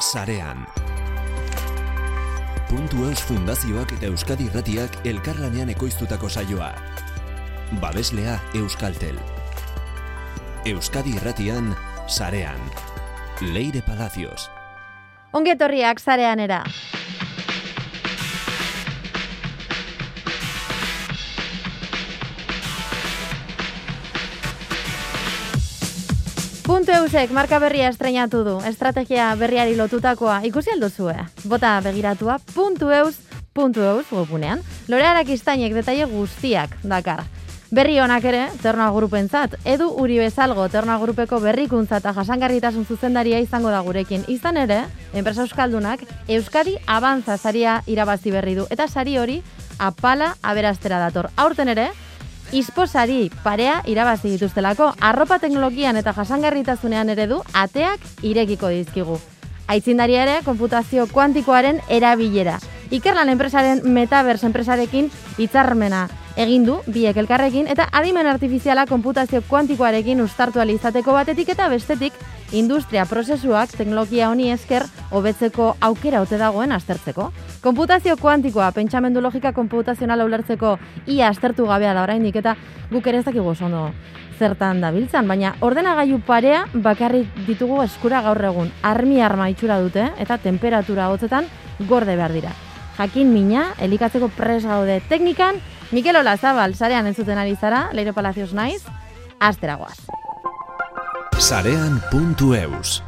sarean. Puntu Eus Fundazioak eta Euskadi Irratiak elkarlanean ekoiztutako saioa. Babeslea Euskaltel. Euskadi Irratian, sarean. Leire Palacios. Ongetorriak zarean era. Puntu eusek marka berria estrenatu du, estrategia berriari lotutakoa ikusi alduzue. Bota begiratua puntu eus, puntu eus webunean. Lorearak iztainek detaile guztiak dakar. Berri honak ere, Ternoa Grupentzat, edu uri bezalgo Ternoa Grupeko berrikuntza eta jasangarritasun zuzendaria izango da gurekin. Izan ere, enpresa euskaldunak Euskadi Abantza saria irabazi berri du. Eta sari hori apala aberastera dator. Aurten ere, Isposari parea irabazi dituztelako, arropa teknologian eta jasangarritasunean ere du ateak irekiko dizkigu. Aitzindari ere, konputazio kuantikoaren erabilera. Ikerlan enpresaren Metaverse enpresarekin hitzarmena egin du biek elkarrekin eta adimen artifiziala konputazio kuantikoarekin ustartu izateko batetik eta bestetik industria prozesuak teknologia honi esker hobetzeko aukera ote dagoen aztertzeko. Konputazio kuantikoa pentsamendu logika konputazionala ulertzeko ia aztertu gabea da oraindik eta guk ere ez dakigu oso zertan dabiltzan, baina ordenagailu parea bakarrik ditugu eskura gaur egun. Armi arma itxura dute eta temperatura hotzetan gorde behar dira. Jakin mina, elikatzeko pres gaude teknikan, Mikel Olazabal, sarean entzuten ari zara, Leire Palacios naiz, asteragoaz. Sarean puntu eus.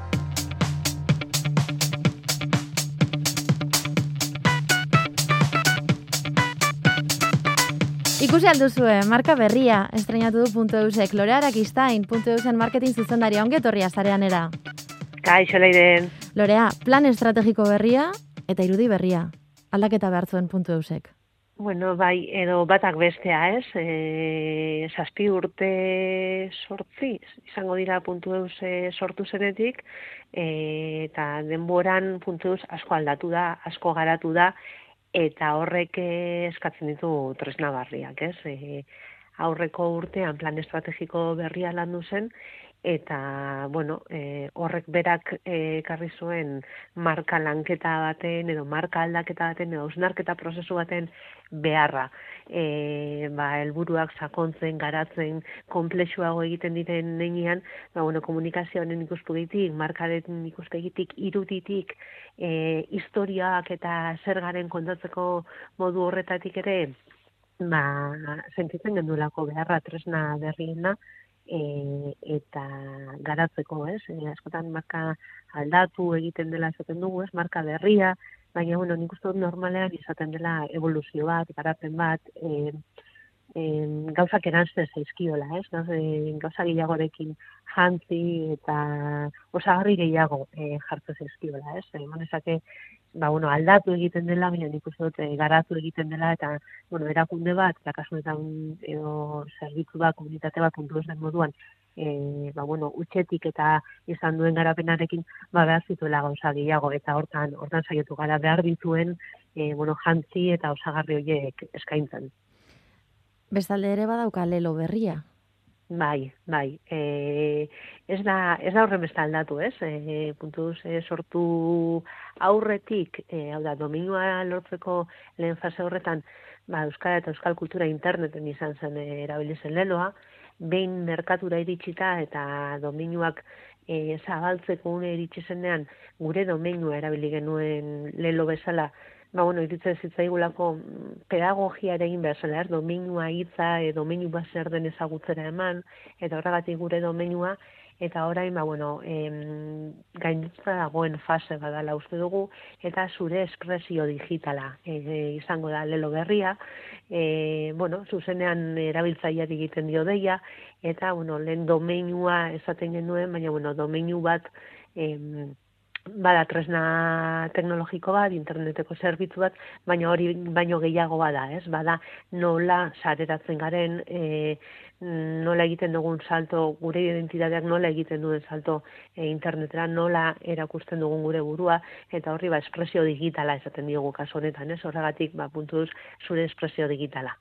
Ikusi alduzue, marka berria, estrenatu du puntu eusek, Lorearak iztain, puntu eusen marketing zuzendaria ongetorria zarean era. Kaixo leiren. Lorea, plan estrategiko berria eta irudi berria. Aldaketa behar zuen puntu eusek. Bueno, bai, edo batak bestea, ez? E, zazpi urte sortzi, izango dira puntu eus sortu zenetik, e, eta denboran puntu eus asko aldatu da, asko garatu da, eta horrek eskatzen ditu tresna barriak, ez? E, aurreko urtean plan estrategiko berria landu zen, eta bueno, e, horrek berak e, ekarri zuen marka lanketa baten edo marka aldaketa baten edo ausnarketa prozesu baten beharra. E, ba, helburuak sakontzen, garatzen, komplexuago egiten diren negian, ba, bueno, komunikazioaren ikuspegitik, markaren ikuspegitik, iruditik, e, historiak eta zer garen kontatzeko modu horretatik ere, ba, sentitzen gendulako beharra tresna berriena, e, eta garatzeko, ez? E, askotan marka aldatu egiten dela esaten dugu, ez? Marka berria, baina bueno, nik uste dut normalean izaten dela evoluzio bat, garapen bat, e, em, gauzak eranzten zaizkiola, ez? No? E, gauza gehiagorekin jantzi eta osagarri gehiago e, jartzen zaizkiola, ez? E, manezake, ba, bueno, aldatu egiten dela, baina nik uste dut garatu egiten dela, eta, bueno, erakunde bat, eta kasunetan edo zerbitzu bat, komunitate bat, puntu den moduan, e, ba, bueno, utxetik eta izan duen garapenarekin, ba, behar zituela gauza gehiago, eta hortan, hortan saietu gara behar dituen, e, bueno, jantzi eta osagarri horiek eskaintzen. Bestalde ere badauka lelo berria. Bai, bai. E, ez da, ez da besta aldatu, ez? E, puntuz, e, sortu aurretik, e, hau da, dominua lortzeko lehen fase horretan, ba, Euskal eta Euskal Kultura interneten izan zen e, erabilizen leloa, behin merkatura iritsita eta dominuak e, zabaltzeko une iritsi zenean, gure dominua erabili genuen lelo bezala, ba, bueno, iritzen zitzaigulako mm, pedagogia ere egin behar zela, er, dominua hitza, e, dominu bat zer den ezagutzera eman, eta horregatik gure dominua, eta orain, ba, bueno, em, gainditza dagoen fase badala uste dugu, eta zure espresio digitala e, izango da lelo berria, e, bueno, zuzenean erabiltzaileak egiten dio deia, eta, bueno, lehen domenua esaten genuen, baina, bueno, domenu bat, em, bada tresna teknologiko bat, interneteko zerbitzu bat, baina hori baino gehiago bada, ez? Bada nola sareratzen garen, e, nola egiten dugun salto, gure identitateak nola egiten duen salto e, internetera, nola erakusten dugun gure burua, eta horri ba, espresio digitala esaten diogu kasu honetan, ez? Horregatik, ba, puntuz, zure espresio digitala.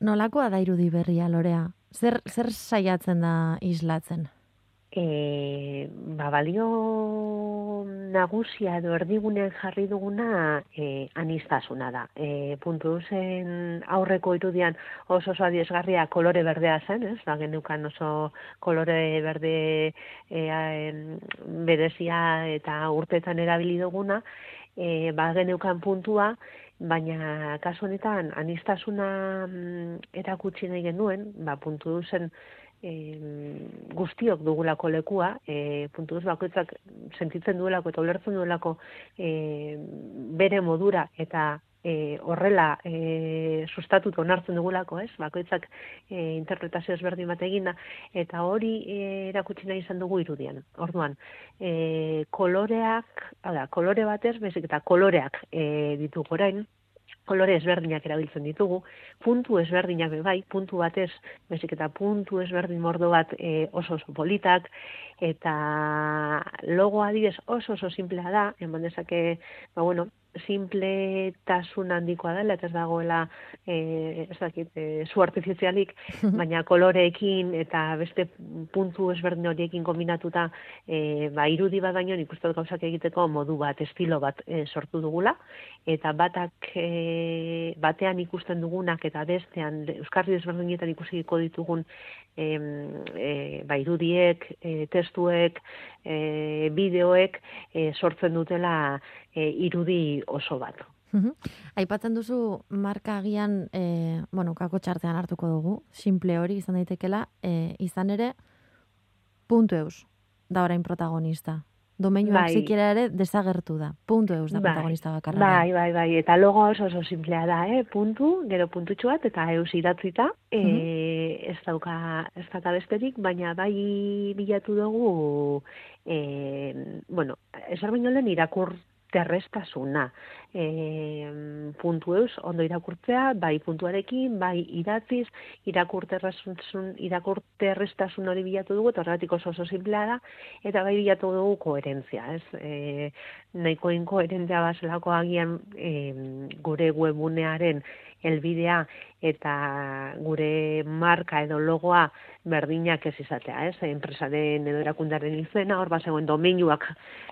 Nolakoa da irudi berria, Lorea? Zer, zer saiatzen da islatzen? E, ba, balio nagusia edo erdigunean jarri duguna e, anistasuna da. E, puntu zen aurreko irudian oso oso adiesgarria kolore berdea zen, ez? Da, genukan oso kolore berde e, berezia eta urtetan erabili duguna, e, ba, geneukan puntua, baina kasu honetan anistasuna mm, erakutsi nahi genuen, ba, puntu zen e, guztiok dugulako lekua, e, puntu duz bakoitzak sentitzen duelako eta ulertzen duelako e, bere modura eta e, horrela e, sustatut onartzen dugulako, ez? Bakoitzak e, interpretazio ezberdin bat eginda eta hori e, erakutsi nahi izan dugu irudian. Orduan, e, koloreak, hala, kolore batez, bezik eta koloreak e, ditugu orain, kolore ezberdinak erabiltzen ditugu, puntu ezberdinak bai, puntu batez, bezik eta puntu ezberdin mordo bat e, oso oso politak, eta logo adibes oso oso simplea da, eman dezake, ba bueno, simpletasun handikoa dela, eta ez dagoela e, ez dakit, e, zu artifizialik, baina koloreekin eta beste puntu ezberdin horiekin kombinatuta e, ba, irudi bat baino nik uste gauzak egiteko modu bat, estilo bat e, sortu dugula, eta batak e, batean ikusten dugunak eta bestean Euskarri ezberdinetan ikusiko ditugun e, e, ba, irudiek, e, testuek, e, bideoek e, sortzen dutela e, irudi oso bat. Aipatzen duzu marka agian, e, bueno, kako txartean hartuko dugu, simple hori izan daitekela, e, izan ere, puntu eus, da orain protagonista. Domeinuak bai. zikera ere desagertu da. Puntu eus da bai. protagonista bakarra. Bai, bai, bai. Eta logo oso oso simplea da, eh? Puntu, gero puntutxu bat, eta eus idatzita. E, ez dauka, ez da besterik, baina bai bilatu dugu, e, bueno, baino lehen irakur terrestasuna. E, puntu eus, ondo irakurtzea, bai puntuarekin, bai idatziz, irakurterrestasun, irakurterrestasun hori bilatu dugu, eta horregatik oso oso da, eta bai bilatu dugu koherentzia, ez? E, nahiko inkoherentzia baselako agian e, gure webunearen elbidea eta gure marka edo logoa berdinak ez izatea, ez? Enpresaren edo erakundaren izena, hor bazegoen domeinuak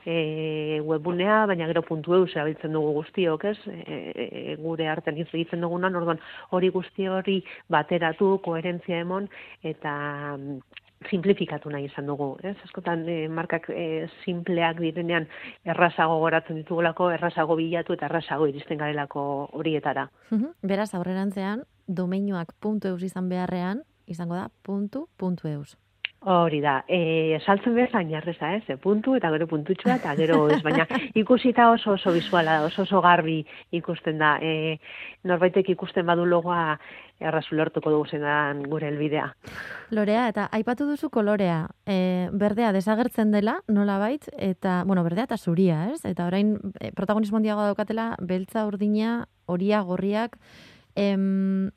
e, webunea, baina gero puntu eus erabiltzen dugu guztiok, ez? E, e, gure artean hitz egiten dugunan, orduan hori guzti hori bateratu, koherentzia emon, eta simplifikatu nahi izan dugu, ez? Askotan e, markak e, simpleak direnean errazago goratzen ditugulako, errazago bilatu eta errazago iristen garelako horietara. Beraz, aurrerantzean, domeinuak puntu eus izan beharrean, izango da puntu, puntu eus. Hori da, e, saltzen behar zain jarreza, ez? E, puntu eta gero puntutxua eta gero ez, baina ikusita oso oso bizuala da, oso oso garbi ikusten da. E, norbaitek ikusten badu logoa errazu lertuko dugu zenan gure elbidea. Lorea, eta aipatu duzu kolorea, e, berdea desagertzen dela, nola bait, eta, bueno, berdea eta zuria, ez? Eta orain, e, protagonismo handiago daukatela, beltza urdina, horia, gorriak, em,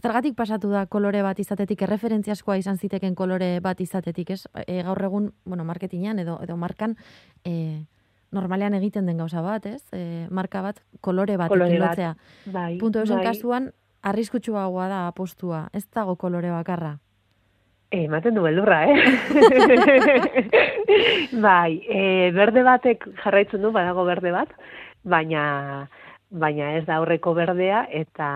Zergatik pasatu da kolore bat izatetik, erreferentziaskoa izan ziteken kolore bat izatetik, ez? E, gaur egun, bueno, marketingan edo, edo markan, e, normalean egiten den gauza bat, ez? E, marka bat, kolore bat kolore ikilotzea. Bai, Punto bai. kasuan, arriskutsua da apostua, ez dago kolore bakarra. E, ematen du beldurra, eh? bai, e, berde batek jarraitzen du, badago berde bat, baina baina ez da aurreko berdea eta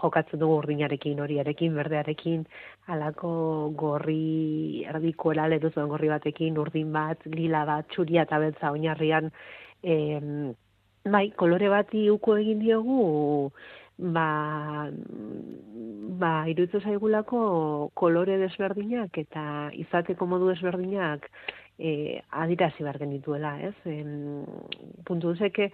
jokatzen dugu urdinarekin, horiarekin, berdearekin, alako gorri erdiko elale duzuen gorri batekin, urdin bat, lila bat, txuria eta beltza oinarrian, e, bai, kolore bati uko egin diogu, ba, ba iruditzu zaigulako kolore desberdinak eta izateko modu desberdinak e, adirazi behar genituela, ez? E, puntu duzeke,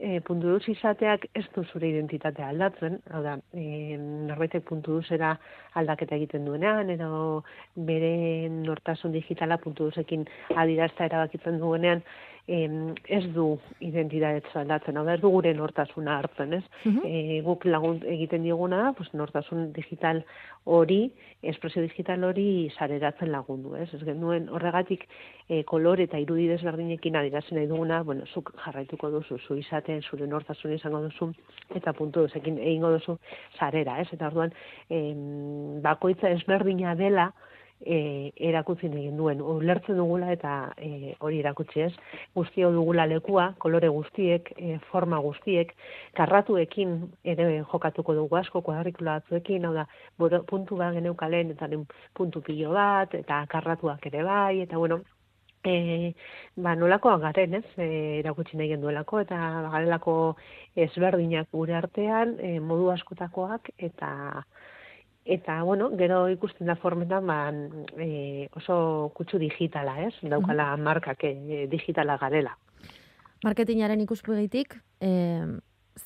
e, puntu duz izateak ez du zure identitatea aldatzen, hau da, e, norbaitek puntu duzera aldaketa egiten duenean, edo bere nortasun digitala puntu duzekin adirazta erabakitzen duenean, em, ez du identitate aldatzen, hau da, ez du gure nortasuna hartzen, ez? e, guk lagun egiten dioguna, pues, nortasun digital hori, espresio digital hori sareratzen lagundu, ez? Ez genuen horregatik e, kolore eta irudi desberdinekin adirazen nahi duguna, bueno, zuk jarraituko duzu, zu izaten, zure nortasun izango duzu, eta puntu duzekin egingo duzu sarera, ez? Eta orduan, em, bakoitza ezberdina dela, e, erakutsi egin duen. Ulertzen dugula eta e, hori erakutsi ez. Guztio dugula lekua, kolore guztiek, e, forma guztiek, karratuekin ere jokatuko dugu asko, kuadrikula batzuekin, hau da, puntu bat geneukalen, eta puntu pilo bat, eta karratuak ere bai, eta bueno, e, ba, nolakoa garen, ez, e, erakutsi nahi genduelako, eta garelako ezberdinak gure artean, e, modu askotakoak, eta eta, bueno, gero ikusten da formetan, ba, e, oso kutsu digitala, ez, daukala markak e, digitala garela. Marketingaren ikuspegitik, e,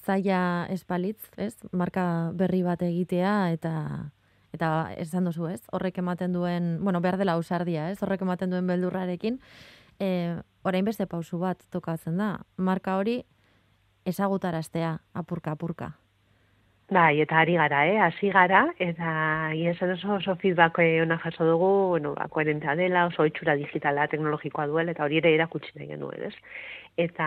zaila espalitz, ez, marka berri bat egitea, eta eta esan duzu, ez? Horrek ematen duen, bueno, behar dela ausardia, ez? Horrek ematen duen beldurrarekin, e, orain beste pausu bat tokatzen da. Marka hori ezagutaraztea apurka apurka. Bai, eta ari gara, eh? Hasi gara, eta iesan oso, oso feedback ona jaso dugu, bueno, ba, koherentea dela, oso itxura digitala, teknologikoa duela, eta hori ere erakutsi nahi genuen, ez? Eta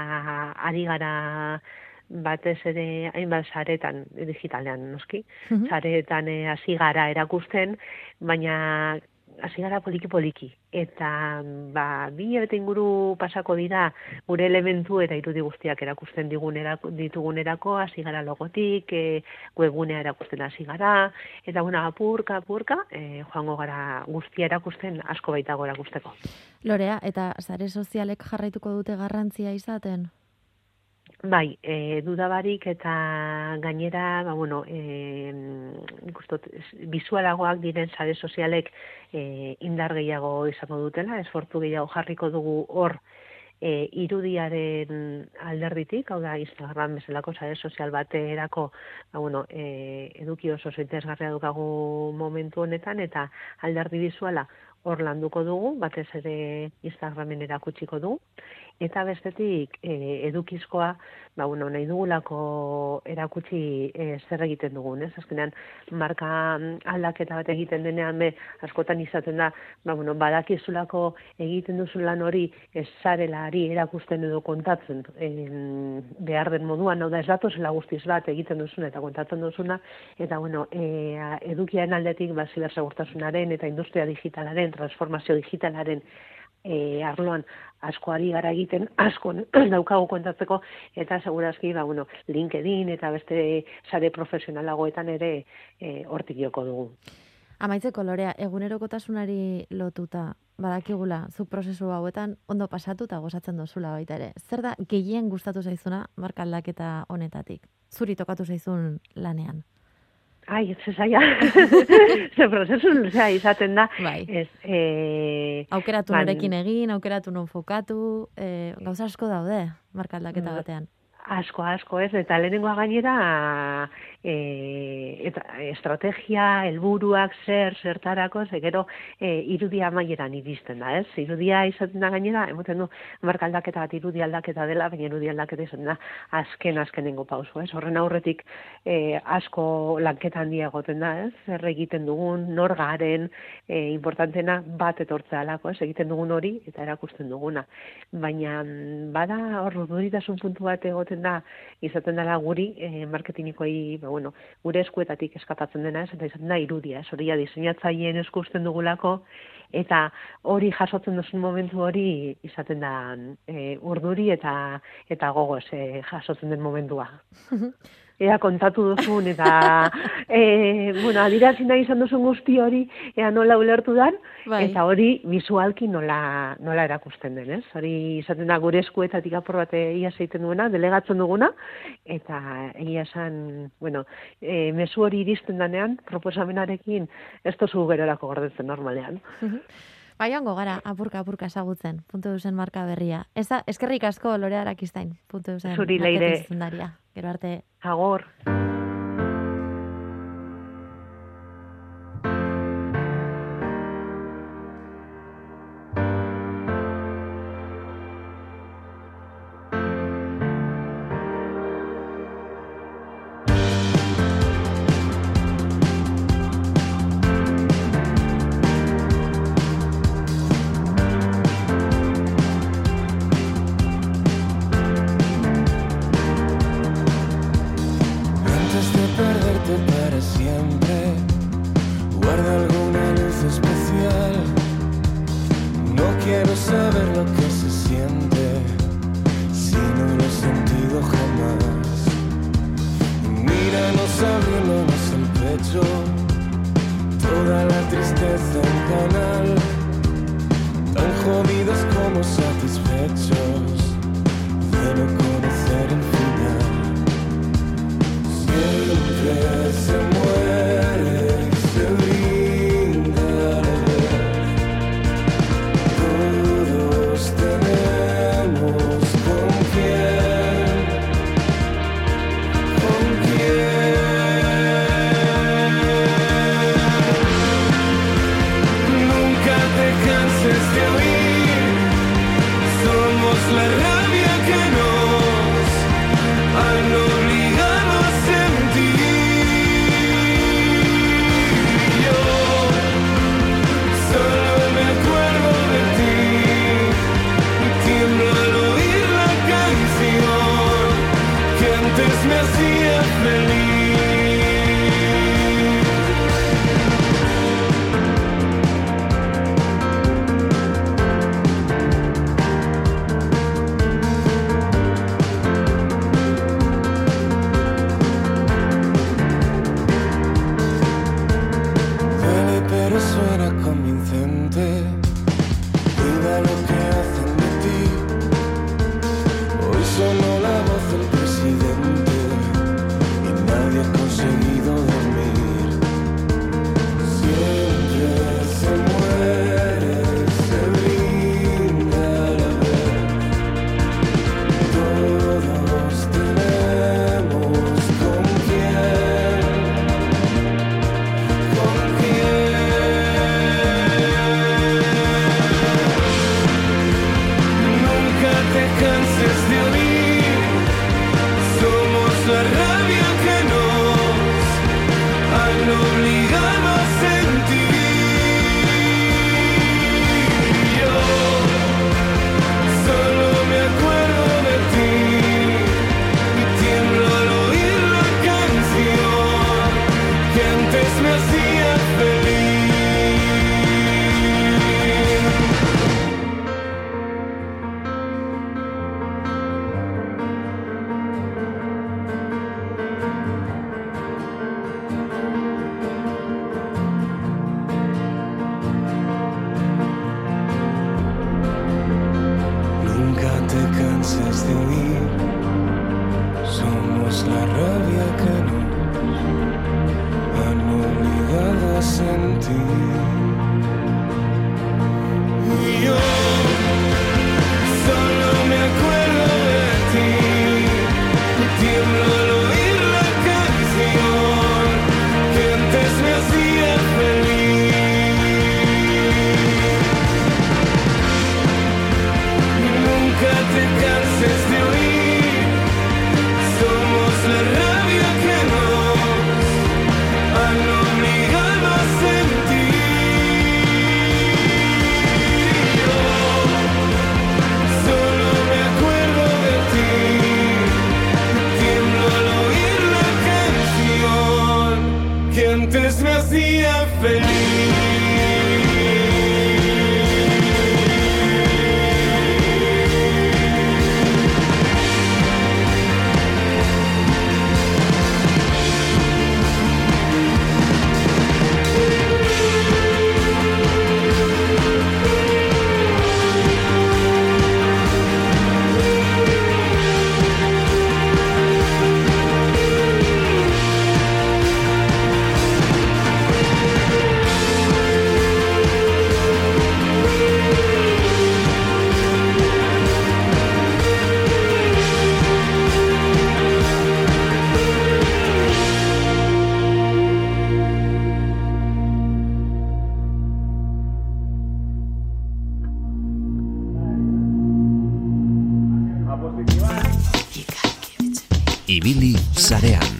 ari gara batez ere hainbat saretan digitalean noski, mm saretan eh, hasi gara erakusten, baina hasi gara poliki poliki eta ba bi hilabete inguru pasako dira gure elementu eta irudi guztiak erakusten digunerako ditugunerako hasi gara logotik e, webgunea erakusten hasi gara. Eta bueno apurka apurka e, joango gara guztia erakusten asko baitago erakusteko. Lorea eta sare sozialek jarraituko dute garrantzia izaten Bai, e, dudabarik eta gainera, ba, bueno, e, ikustot, bizualagoak diren sare sozialek e, indar gehiago izango dutela, esfortu gehiago jarriko dugu hor e, irudiaren alderditik, hau da Instagram bezalako sare sozial baterako, ba, bueno, e, eduki oso zaitezgarria dukagu momentu honetan, eta alderdi bizuala hor landuko dugu, batez ere Instagramen erakutsiko dugu, eta bestetik e, edukizkoa, ba, bueno, nahi dugulako erakutsi e, zer egiten dugun, ez? Azkenean, marka aldaketa bat egiten denean, be, askotan izaten da, ba, bueno, badakizulako egiten duzun lan hori ez ari erakusten edo kontatzen e, behar den moduan, hau da, ez datozela guztiz bat egiten duzun eta kontatzen duzuna, eta, bueno, e, edukiaren aldetik, ba, zibersegurtasunaren eta industria digitalaren, transformazio digitalaren e, arloan asko ari gara egiten, asko daukagu kontatzeko, eta segurazki, ba, bueno, LinkedIn eta beste sare profesionalagoetan ere e, hortik joko dugu. Amaitzeko, Lorea, egunerokotasunari lotuta, badakigula, zu prozesu hauetan ondo pasatu eta gozatzen dozula baita ere. Zer da, gehien gustatu zaizuna markaldaketa honetatik? Zuri tokatu zaizun lanean? Ai, ez zaila. Ze prozesu luzea izaten da. Bai. Ez, e, aukeratu ban, norekin egin, aukeratu non fokatu, e, gauza asko daude, markaldaketa mm. batean. Asko, asko, ez, eta lehenengoa gainera e, eta estrategia, helburuak zer, zertarako, ze gero e, irudia maieran iristen da, ez? Irudia izaten da gainera, emoten du, marka aldaketa bat irudi aldaketa dela, baina irudi aldaketa izaten da, azken, azkenengo pauso, ez? Horren aurretik e, asko lanketa handia egoten da, ez? Zer egiten dugun, nor garen, e, importantena bat etortzea alako, ez? Egiten dugun hori, eta erakusten duguna. Baina, bada, hor, duritasun puntu bat egoten da izaten dela guri e, marketingikoi ba, bueno, gure eskuetatik eskatatzen dena ez eta izaten da irudia ez. Hori diseinatzaileen eskusten dugulako eta hori jasotzen duzun momentu hori izaten da e, urduri eta eta gogoz e, jasotzen den momentua ea kontatu duzun, eta, e, bueno, adirazi nahi izan duzun guzti hori, ea nola ulertu dan, bai. eta hori visualki nola, nola erakusten den, ez? Hori izaten da gure eskuetatik apur bat ia zeiten duena, delegatzen duguna, eta egia esan, bueno, e, mesu hori iristen danean, proposamenarekin, ez tozu gerorako gordetzen normalean. Bai, gara, apurka, apurka esagutzen, puntu duzen marka berria. Eza, eskerrik asko, Lorea Arakistain, puntu duzen Zuri leire. Gero arte. Agor. tarea.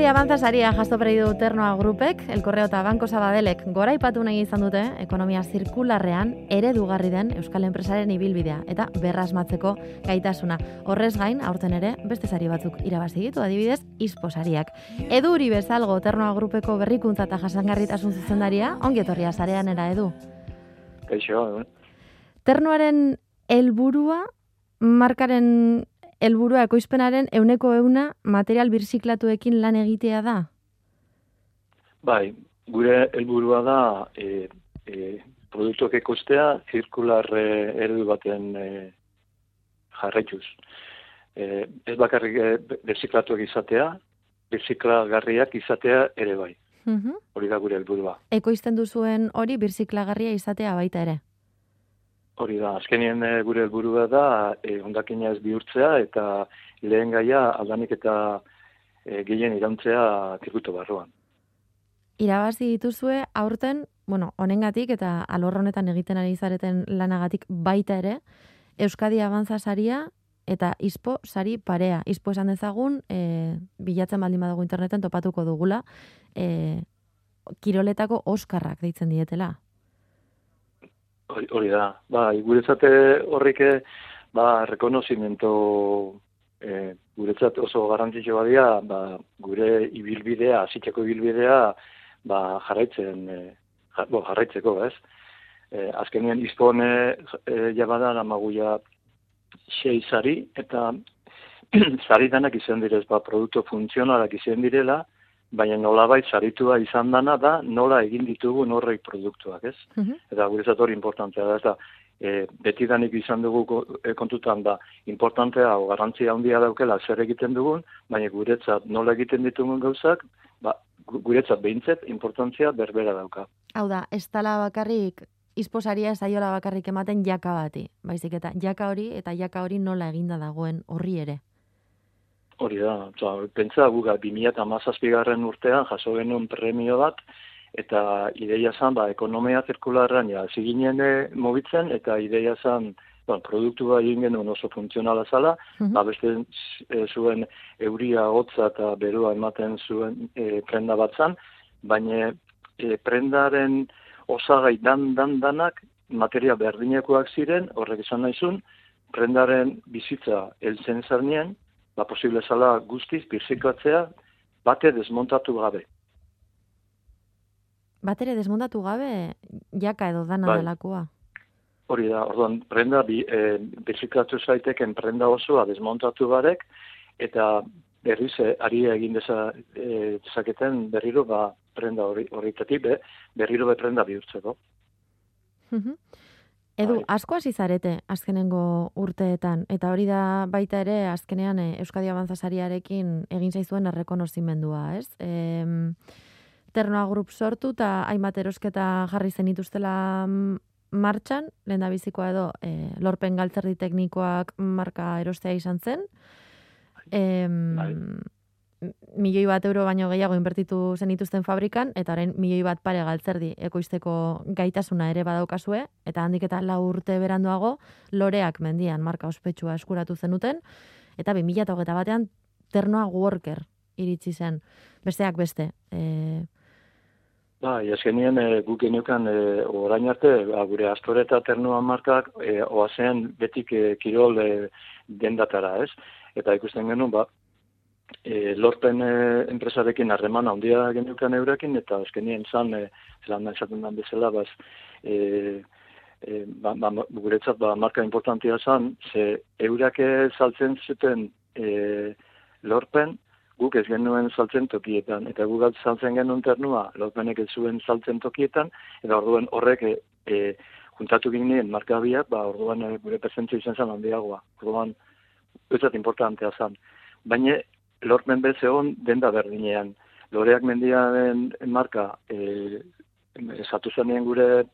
Euskadi Avanza saria jasto du Ternoa Grupek, El Correo eta Banko Sabadelek gora ipatu nahi izan dute ekonomia zirkularrean eredugarri den Euskal Enpresaren ibilbidea eta berrasmatzeko gaitasuna. Horrez gain, aurten ere, beste sari batzuk irabazi ditu, adibidez, isposariak. Edu hori bezalgo Ternoa Grupeko berrikuntza eta jasangarritasun zuzendaria, ongi etorria sarean era edu. Kaixo, eh? Ternoaren helburua markaren helburua ekoizpenaren euneko euna material birziklatuekin lan egitea da? Bai, gure helburua da e, e, produktuak ekostea zirkular e, eredu baten e, jarraituz. E, ez bakarrik e, birziklatuak izatea, birziklagarriak izatea ere bai. Mhm. Hori da gure helburua. Ekoizten duzuen hori birziklagarria izatea baita ere? Hori da, azkenien e, gure helburua da e, ondakina ez bihurtzea eta lehen gaia aldanik eta e, gehien irantzea zirkuito barruan. irabazi dituzue aurten, bueno, honengatik eta alor honetan egiten ari zareten lanagatik baita ere, Euskadi Abantza saria eta Ispo sari parea. Ispo esan dezagun, e, bilatzen baldin badago interneten topatuko dugula, e, kiroletako oskarrak deitzen dietela. Hori da, ba, guretzate horrike, ba, rekonozimento e, guretzat oso garrantzitsu badia, ba, gure ibilbidea, hasiteko ibilbidea, ba, jarraitzen, e, jarraitzeko, ez? E, azkenien izpone e, jabadan amaguia sei zari, eta zari danak izan direz, ba, produktu funtzionalak izan direla, baina nolabait zaritua izan dana da nola egin ditugu norrek produktuak, ez? Mm Eta guretzat hori importantea da, ez da, e, beti danik izan dugu e, kontutan da importantea o garrantzia handia daukela zer egiten dugun, baina guretzat nola egiten ditugun gauzak, ba, guretzat behintzet importantzia berbera dauka. Hau da, ez tala bakarrik izposaria ez aiola bakarrik ematen jaka bati, baizik eta jaka hori eta jaka hori nola eginda dagoen horri ere. Hori da, pentsa guga 2017 urtean jaso genuen premio bat, eta ideia zan, ba, ekonomia zirkularran, ja, ziginen eh, mobitzen, eta ideia zan, ba, produktu ba egin genuen oso funtzionala zala, mm ba, beste e, zuen euria hotza eta berua ematen zuen e, prenda bat zan, baina e, prendaren osagai dan, dan, danak, materia berdinekoak ziren, horrek izan nahizun, prendaren bizitza eltzen zarnien, ba, posible zala guztiz, birzikatzea, bate desmontatu gabe bat ere desmontatu gabe, jaka edo dana bai. delakoa. Hori da, orduan, prenda, bi, e, biziklatu zaiteken prenda osoa desmontatu barek, eta berriz, e, ari egin deza, e, dezaketen berriro, ba, prenda hori, horretatik, be, berriro be prenda bihurtzeko. Edu, bai. asko hasi zarete azkenengo urteetan, eta hori da baita ere azkenean e, Euskadi Abantzasariarekin egin zaizuen errekonozimendua, ez? E, Ternoa Group sortu eta hainbat erosketa jarri zen ituztela martxan, lehen bizikoa edo e, lorpen galtzerdi teknikoak marka erostea izan zen. E, milioi bat euro baino gehiago inbertitu zen ituzten fabrikan, eta orain milioi bat pare galtzerdi ekoizteko gaitasuna ere badaukazue, eta handik eta lau urte beranduago, loreak mendian marka ospetsua eskuratu zenuten, eta bi mila eta batean ternoa worker iritsi zen. Besteak beste. E, Ba, jaskenien e, eh, guk geniokan e, orain arte, ba, gure astore eta ternua markak e, oazean betik e, kirol e, dendatara, ez? Eta ikusten genuen, ba, e, lorpen e, enpresarekin harreman handia geniokan eurekin, eta azkenien zan, e, zelan esaten den bezala, baz, e, e, ba, ba, guretzat, ba, marka importantia zan, ze eurake saltzen zuten e, lorpen, guk ez genuen saltzen tokietan, eta guk saltzen genuen ternua, lotmenek ez zuen saltzen tokietan, eta orduan horrek e, e, juntatu ginen markabiak, ba, orduan e, gure presentzio izan zen handiagoa. Orduan, ez importantea zen. Baina, lortmen bez egon denda berdinean. Loreak mendiaren marka e, esatu zenien gure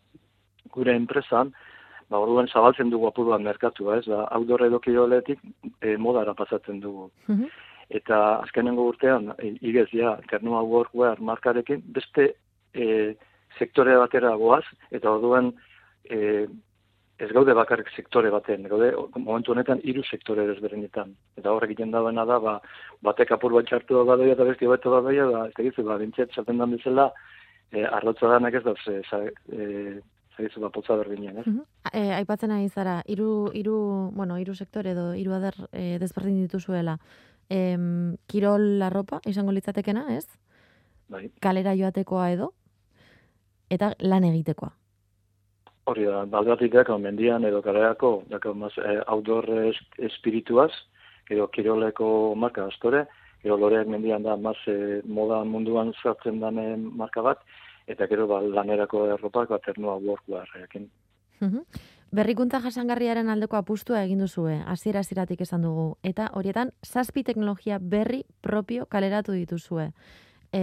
gure enpresan, ba, orduan zabaltzen dugu apuruan merkatua, ez? Ba, outdoor edo kiroletik e, modara pasatzen dugu. Mm eta azkenengo urtean e, igez ja Kernua Workwear markarekin beste e, sektore batera goaz eta orduan e, ez gaude bakarrik sektore baten, gaude momentu honetan hiru sektore desberdinetan. Eta horrek egiten dagoena da, ba, batek apur bat txartu da badoia eta beste bat badoia, ba, ez tegizu, ba, bintxet, zaten dan bezala, e, arrotza danak ez da, ze, za, e, zagizu, ba, potza berdinean, ez? e, aipatzen ari zara, hiru, hiru, bueno, hiru sektore edo hiru ader e, desberdin dituzuela em, kirol larropa, izango litzatekena, ez? Bai. Kalera joatekoa edo, eta lan egitekoa. Hori da, baldatik dako, mendian edo kalerako, dako, maz, eh, outdoor espirituaz, edo kiroleko marka astore, edo loreak mendian da, maz, eh, moda munduan zartzen danen marka bat, eta gero ba, lanerako erropak bat ernua workwear ekin. Berrikuntza jasangarriaren aldeko apustua egin duzue, hasiera hasieratik esan dugu. Eta horietan, zazpi teknologia berri propio kaleratu dituzue. E,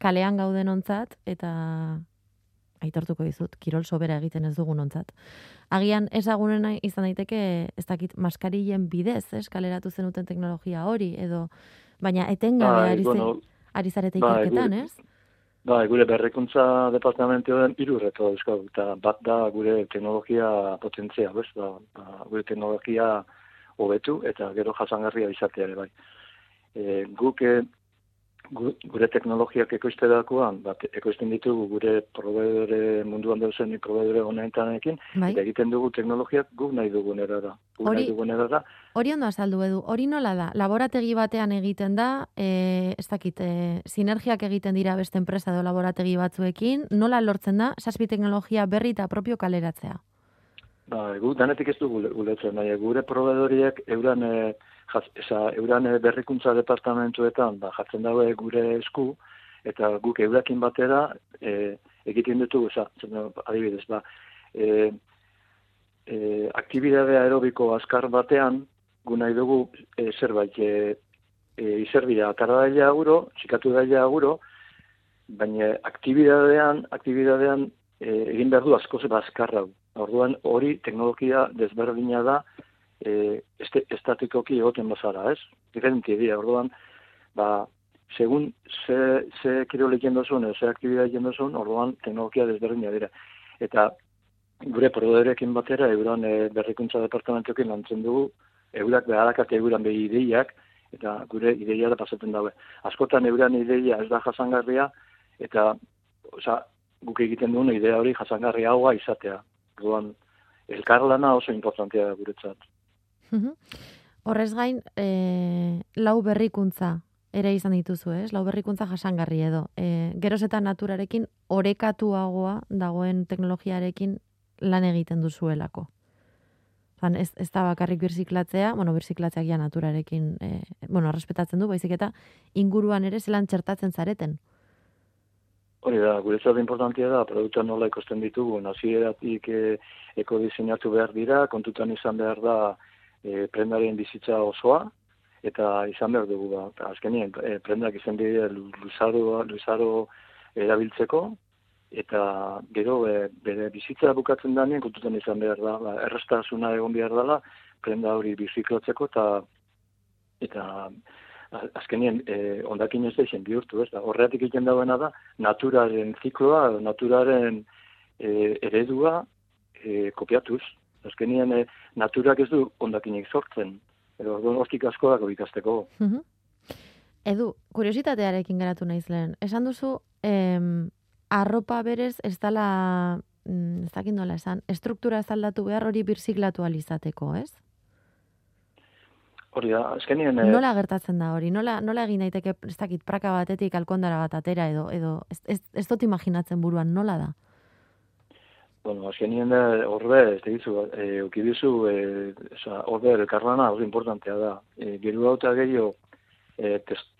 kalean gauden ontzat, eta aitortuko dizut, kirol sobera egiten ez dugun ontzat. Agian ezagunen izan daiteke, ez dakit, maskarien bidez, ez, kaleratu zenuten teknologia hori, edo, baina etengabe bai, ari, bueno, ari zarete bai, ikerketan, ez? Ba, gure berrikuntza departamentioen hiru reto dauzkagu, eta bat da gure teknologia potentzia, bez? Ba, ba, gure teknologia hobetu eta gero jasangarria izatea ere bai. E, guk e, gure teknologiak ekoizte dakoan, bat, ekoizten ditugu gure proveedore munduan dauzen proveedore honetan bai. eta egiten dugu teknologiak guk nahi dugun erara. Guk hori, nahi dugun erara. Hori ondo azaldu edu, hori nola da? Laborategi batean egiten da, e, ez dakit, e, sinergiak egiten dira beste enpresa edo laborategi batzuekin, nola lortzen da, saspi teknologia berri eta propio kaleratzea? Ba, gu, danetik ez du guletzen, nahi, gure proveedoriek euran... E, jaz, eza, euran eh, berrikuntza departamentuetan ba, jartzen daue gure esku, eta guk eurakin batera e, egiten dutu, eza, adibidez, ba, e, e, aktibidade aerobiko azkar batean, gu nahi dugu e, zerbait e, e, izerbira atarra daila aguro, txikatu daila aguro, baina aktibidadean, aktibidadean e, egin behar du asko zeba azkarra. Orduan hori teknologia desberdina da, e, este, estatikoki egoten bazara, ez? Diferentia dira, orduan, ba, segun ze, ze kirolek jendozun, ze aktibidad jendozun, orduan teknologia desberdina dira. Eta gure prodorekin batera, euran e, berrikuntza departamentokin lantzen dugu, eurak beharakate euran behi ideiak, eta gure ideia da pasatzen daue. Askotan euran ideia ez da jasangarria, eta oza, guk egiten duen idea hori jasangarria haua izatea. Orduan, elkarlana oso importantea guretzat. Horrez gain, e, lau berrikuntza ere izan dituzu, ez? Lau berrikuntza jasangarri edo. E, geroz eta naturarekin orekatuagoa dagoen teknologiarekin lan egiten duzuelako. Zan, ez, ez da bakarrik birziklatzea, bueno, birziklatzeak ja naturarekin, e, bueno, respetatzen du, baizik eta inguruan ere zelan txertatzen zareten. Hori da, guretzat importantia da, produktua nola ikosten ditugu, nazieratik e, ekodizeinatu behar dira, kontutan izan behar da, e, prendaren bizitza osoa, eta izan behar dugu ba. Azkenien, e, prendak izan bide luzaro, luzaro erabiltzeko, eta gero e, bere bizitza bukatzen danien, kontutan izan behar da, ba, errestasuna egon behar dela, prenda hori biziklatzeko, eta eta azkenien e, ondakin ez da bihurtu, ez da, horretik egiten dauena da, naturaren zikloa, naturaren e, eredua e, kopiatuz, azkenien e, naturak ez du ondakinik sortzen, edo orduan hortik asko dago ikasteko. Edu, kuriositatearekin geratu naiz lehen. Esan duzu, em, arropa berez ez dala, mm, ez dakit nola esan, estruktura ez aldatu behar hori birziklatu alizateko, ez? Hori da, azkenien... E... Nola gertatzen da hori? Nola, nola egin daiteke, ez dakit, praka batetik alkondara bat atera edo, edo ez, ez, ez dut imaginatzen buruan, nola da? Bueno, azkenien da, horbe, ez da gizu, e, ukibizu, e, horbe, elkarlana, hori importantea da. E, geru hau eta gehiago, e,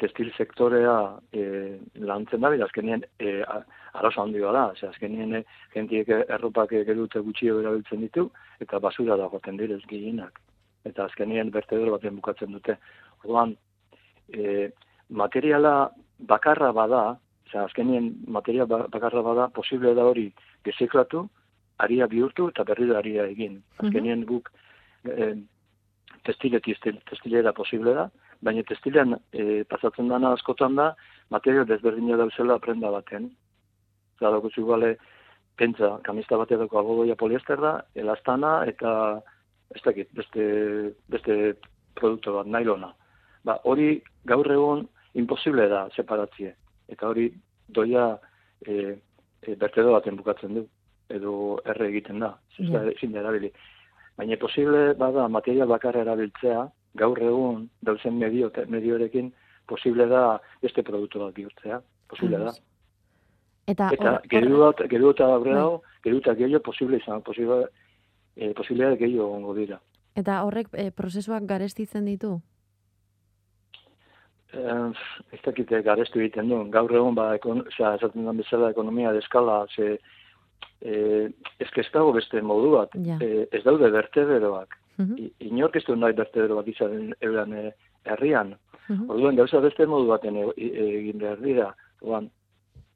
testil sektorea e, lantzen da, azkenien e, arazo handi da, Ose, azkenien e, jentiek erropak gerute gutxio erabiltzen ditu, eta basura da goten direz gehienak. Eta azkenien bertedero baten bukatzen dute. Orduan, e, materiala bakarra bada, Osea, azkenien materia ba, bakarra bada, posible da hori geziklatu, aria bihurtu eta berri da aria egin. Mhm. Azkenien guk e, testilera posible da, baina testilean e, pasatzen dana askotan da, materio desberdina dauzela prenda baten. Zara gutxu gale, pentsa, kamista bat edoko algodoia poliester da, elastana eta ez dakit, beste, beste produktu bat, nailona. Ba, hori gaur egun imposible da separatzie. Eta hori doia e, e, bertedo baten bukatzen du edo erre egiten da, ezin da erabili. Baina posible bada material bakarra erabiltzea, gaur egun dauzen medio, mediorekin posible da este produktu bat bihurtzea, posible da. Eta, eta geru bat, geru eta aurre bai. geru eta gehiago posible izan, posible, eh, posible gehiago ongo dira. Eta horrek eh, prozesuak garestitzen ditu? Eh, ez dakite garestu egiten du. Gaur egun, ba, ekon, esaten den bezala ekonomia deskala, ze, eh, ez dago beste modu bat, eh, ez daude bertederoak. Uh -huh. Inork ez du nahi bertedero bat izan euran eh, herrian. Uh -huh. Orduan, gauza beste modu baten e, e, egin behar dira. Orduan,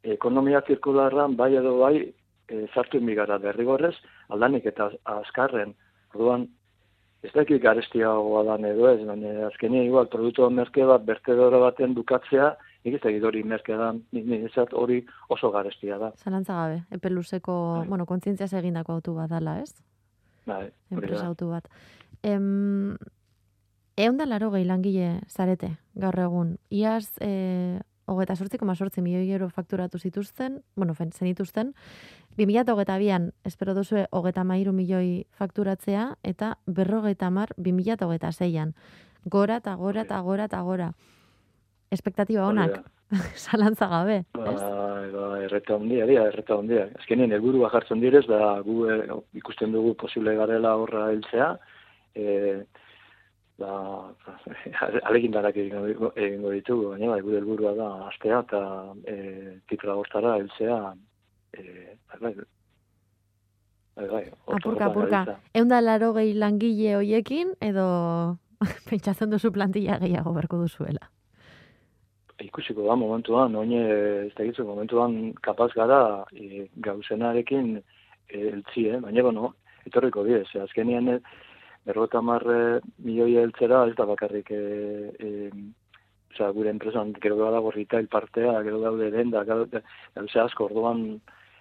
ekonomia zirkularran bai edo bai e, zartu inbigara derrigorrez, aldanik eta azkarren. Orduan, ez dakik garestiagoa dan edo ez, baina azkenia igual produktu merke bat bertedero baten dukatzea, nik ez da hori merkea da, nik hori oso garestia da. Zalantza gabe, epe luzeko, bai. bueno, kontzientzia egindako autu bat dala, ez? Bai, Enpresa autu bat. Em, egun da laro gehi langile zarete, gaur egun. Iaz, e, hogeta sortzi, koma sortzi milioi euro fakturatu zituzten, bueno, fen, zenituzten, 2008 bian, espero duzue, hogeta mairu milioi fakturatzea, eta berrogeita mar, 2008 zeian. Gora eta gora eta gora eta gora. Espektatiba honak, salantza gabe, ba, ba, erreta hondia, dia, erreta hondia. Azkenien, elburu jartzen direz, da gu eh, ikusten dugu posible garela horra heltzea, eh, ba, alegin darak egingo ditugu, baina bai, gure helburua da astea eta e, titula hortara heltzea e, bai, bai, bai, apurka, apurka. Eunda laro gehi langile hoiekin, edo pentsatzen duzu plantilla gehiago berko duzuela? Ikusiko da, momentuan, oine, ez da gitzu, momentuan kapaz gara e, gauzenarekin eltzi, eh? baina, bueno, etorriko bidez, azkenian, berrota marre milioi heltzera, ez da bakarrik e, e, oza, gure enpresan, gero da dago retail partea, gero daude denda, da, asko, orduan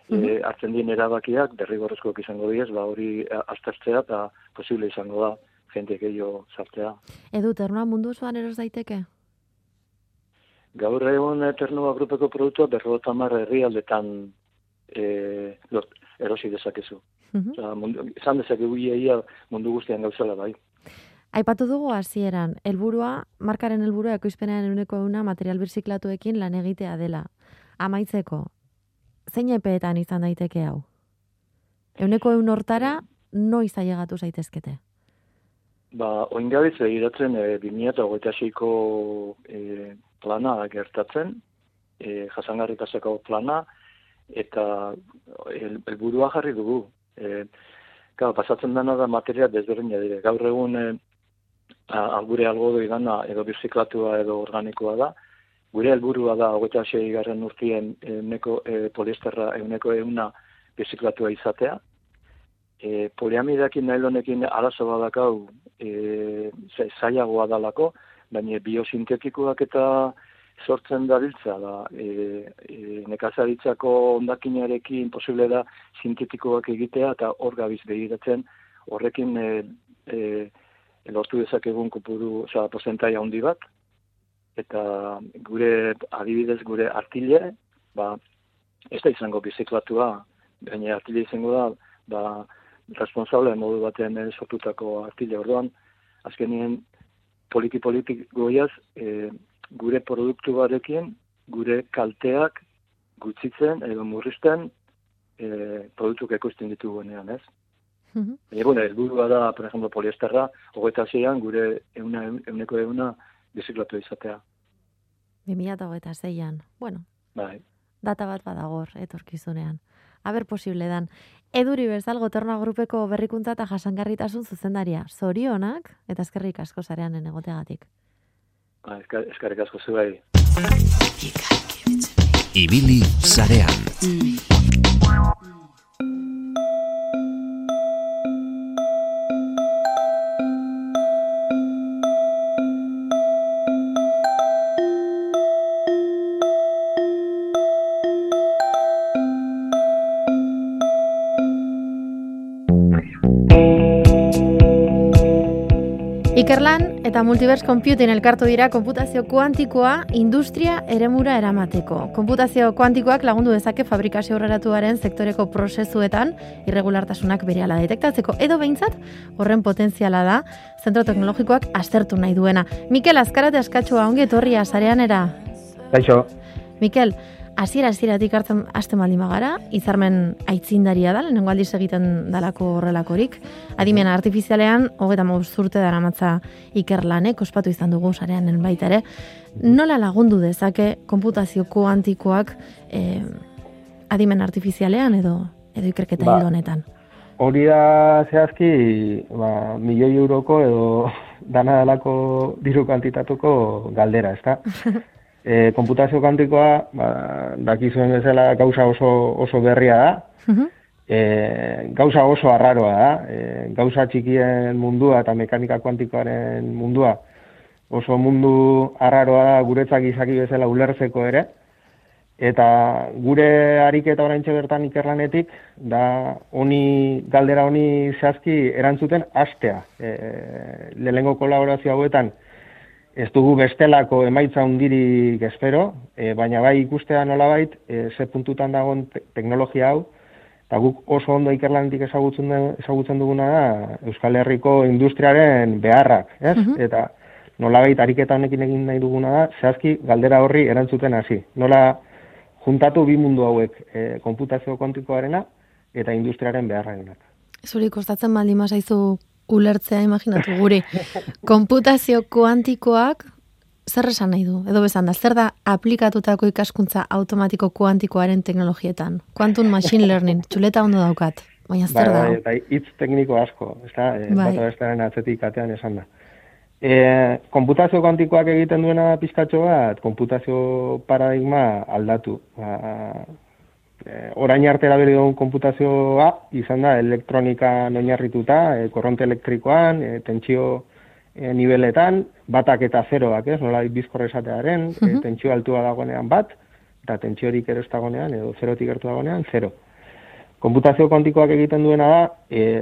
e, hartzen dien erabakiak, derrigorrezkoak izango diez, ba hori aztertzea eta posible izango da, jente gehiago sartzea. Edu, ternua mundu osoan eros daiteke? Gaur egon ternua grupeko produktua berrota marre herri aldetan e, erosi dezakezu. -hmm. Osa, mundu, esan dezake ia mundu guztian gauzela bai. Aipatu dugu hasieran, helburua markaren helburua ekoizpenean euneko euna material birziklatuekin lan egitea dela. Amaitzeko, zein epeetan izan daiteke hau? Euneko eun hortara, noiz ailegatu zaitezkete? Ba, oingabitz egiratzen e, 2008ko e, plana gertatzen, e, jasangarrikaseko plana, eta helburua jarri dugu. E, Gau, pasatzen dena da materia desberdina dire. Gaur egun e, gure algodo idana edo birziklatua edo organikoa da. Gure helburua da, hogeita sei garren urtien euneko e, poliesterra euneko euna birziklatua izatea. E, poliamidakin nailonekin arazo badakau e, zailagoa dalako, baina biosintetikoak eta sortzen da biltza, da, e, e, nekazaritzako ondakinarekin posible da sintetikoak egitea eta hor gabiz begiratzen horrekin e, e, lortu dezakegun kopuru, oza, porcentaia handi bat, eta gure adibidez gure artile, ba, ez da izango biziklatua, baina artile izango da, ba, responsable modu batean sortutako artile. Orduan, azkenien poliki-politik goiaz, e, gure produktu barekin, gure kalteak gutxitzen edo murrizten e, produktuk ekoizten ditugunean, ez? Mm -hmm. E, bueno, el da, por ejemplo, poliesterra, hogeita zeian, gure euna, euneko euna biziklatu izatea. 2008 zeian, bueno, bai. data bat badagor, etorkizunean. Aber posible dan. Eduri bezal gotorna grupeko berrikuntza eta jasangarritasun zuzendaria. Zorionak eta eskerrik asko zarean egoteagatik. Ba, eskarrik asko zu bai. Ibili zarean. Ikerlan eta Multiverse Computing elkartu dira konputazio kuantikoa industria eremura eramateko. Konputazio kuantikoak lagundu dezake fabrikazio horreratuaren sektoreko prozesuetan irregulartasunak berehala detektatzeko edo behintzat horren potentziala da zentro teknologikoak aztertu nahi duena. Mikel, azkarate askatxua ongi etorria zarean era? Kaixo. Mikel, hasiera hasieratik hartzen haste maldi magara, izarmen aitzindaria da, lehenengo aldiz egiten dalako horrelakorik. Adimen artifizialean, hogeta urte dara matza ikerlanek, ospatu izan dugu sarean baita ere. Nola lagundu dezake konputazio kuantikoak eh, adimen artifizialean edo edo ikerketa ba, honetan? Hori da zehazki, ba, milioi euroko edo dana dalako diru kantitatuko galdera, ezta? e, konputazio kantikoa, ba, dakizuen bezala gauza oso, oso berria da, e, gauza oso arraroa da, e, gauza txikien mundua eta mekanika kuantikoaren mundua, oso mundu arraroa da guretzak izaki bezala ulertzeko ere, eta gure ariketa orain bertan ikerlanetik, da honi, galdera honi zehazki erantzuten astea. E, lehengo kolaborazio hauetan, ez dugu bestelako emaitza hundirik espero, e, baina bai ikustea nolabait, e, ze puntutan dagoen teknologia hau, eta guk oso ondo ikerlanetik ezagutzen, ezagutzen duguna da Euskal Herriko industriaren beharrak, ez? Uh Eta nolabait ariketa honekin egin nahi duguna da, zehazki galdera horri erantzuten hasi. Nola juntatu bi mundu hauek, e, konputazio kontikoarena eta industriaren beharrarenak. Zuri kostatzen baldin mazaizu ulertzea imaginatu guri. Konputazio kuantikoak zer esan nahi du? Edo bezan da, zer da aplikatutako ikaskuntza automatiko kuantikoaren teknologietan? Quantum Machine Learning, txuleta ondo daukat. Baina zer bai, da? Bai, bai, itz tekniko asko, ez da, e, bai. bata atzetik atean esan da. E, konputazio kuantikoak egiten duena pizkatxo bat, konputazio paradigma aldatu. Ba, e, orain arte erabili dugun konputazioa izan da elektronika oinarrituta, e, korronte elektrikoan, e, tentsio e, niveletan, batak eta zeroak, ez, nola bizkorre esatearen, uh -huh. e, tentsio altua dagoenean bat, eta tentsiorik ero dagoenean, edo zerotik ertu dagoenean, zero. Konputazio kuantikoak egiten duena da, e,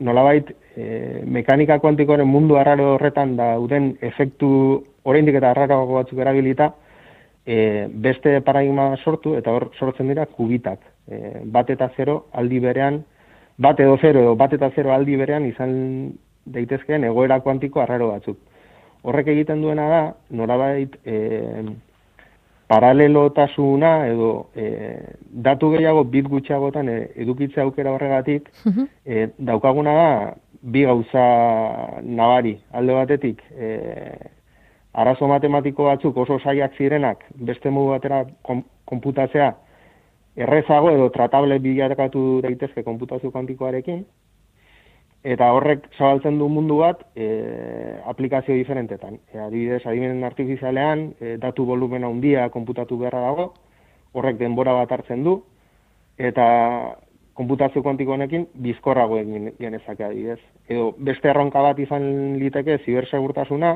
nolabait, e, mekanika kuantikoaren mundu arraro horretan dauden efektu oraindik eta arraro batzuk erabilita, e, beste paradigma sortu eta hor sortzen dira kubitak. E, bat eta zero aldi berean, bat edo zero edo bat eta zero aldi berean izan daitezkeen egoera kuantiko arraro batzuk. Horrek egiten duena da, norabait e, paralelotasuna edo e, datu gehiago bit gutxiagotan e, edukitze aukera horregatik, e, daukaguna da bi gauza nabari alde batetik e, arazo matematiko batzuk oso saiak zirenak beste modu batera konputatzea errezago edo tratable bilarakatu daitezke konputazio kuantikoarekin eta horrek zabaltzen du mundu bat e, aplikazio diferentetan. E, adibidez, adibidez artifizialean, e, datu volumena handia konputatu beharra dago, horrek denbora bat hartzen du, eta konputazio kuantiko honekin bizkorrago egin genezake adibidez. Edo beste erronka bat izan liteke zibersegurtasuna,